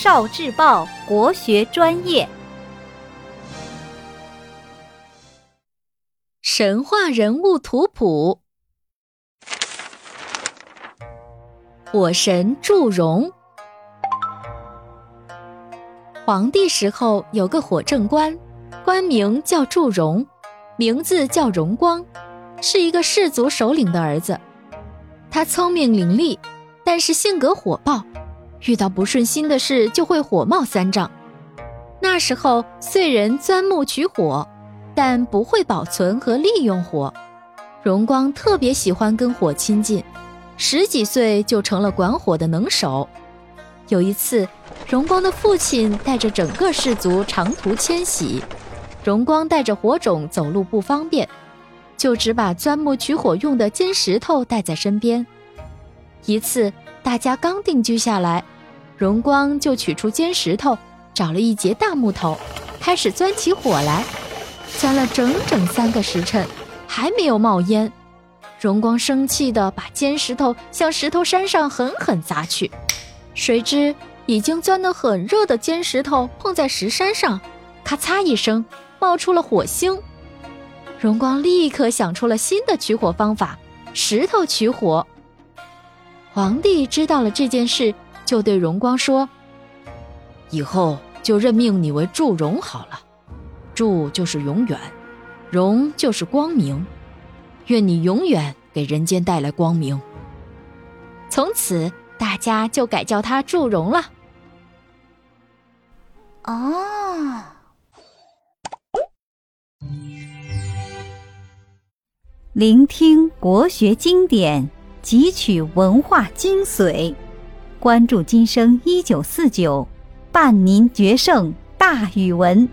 少智报国学专业。神话人物图谱：火神祝融。黄帝时候有个火正官，官名叫祝融，名字叫荣光，是一个氏族首领的儿子。他聪明伶俐，但是性格火爆，遇到不顺心的事就会火冒三丈。那时候燧人钻木取火。但不会保存和利用火，荣光特别喜欢跟火亲近，十几岁就成了管火的能手。有一次，荣光的父亲带着整个氏族长途迁徙，荣光带着火种走路不方便，就只把钻木取火用的尖石头带在身边。一次，大家刚定居下来，荣光就取出尖石头，找了一截大木头，开始钻起火来。钻了整整三个时辰，还没有冒烟。荣光生气地把尖石头向石头山上狠狠砸去，谁知已经钻得很热的尖石头碰在石山上，咔嚓一声冒出了火星。荣光立刻想出了新的取火方法——石头取火。皇帝知道了这件事，就对荣光说：“以后就任命你为祝融好了。”祝就是永远，荣就是光明，愿你永远给人间带来光明。从此，大家就改叫他祝融了。哦，聆听国学经典，汲取文化精髓，关注今生一九四九，伴您决胜大语文。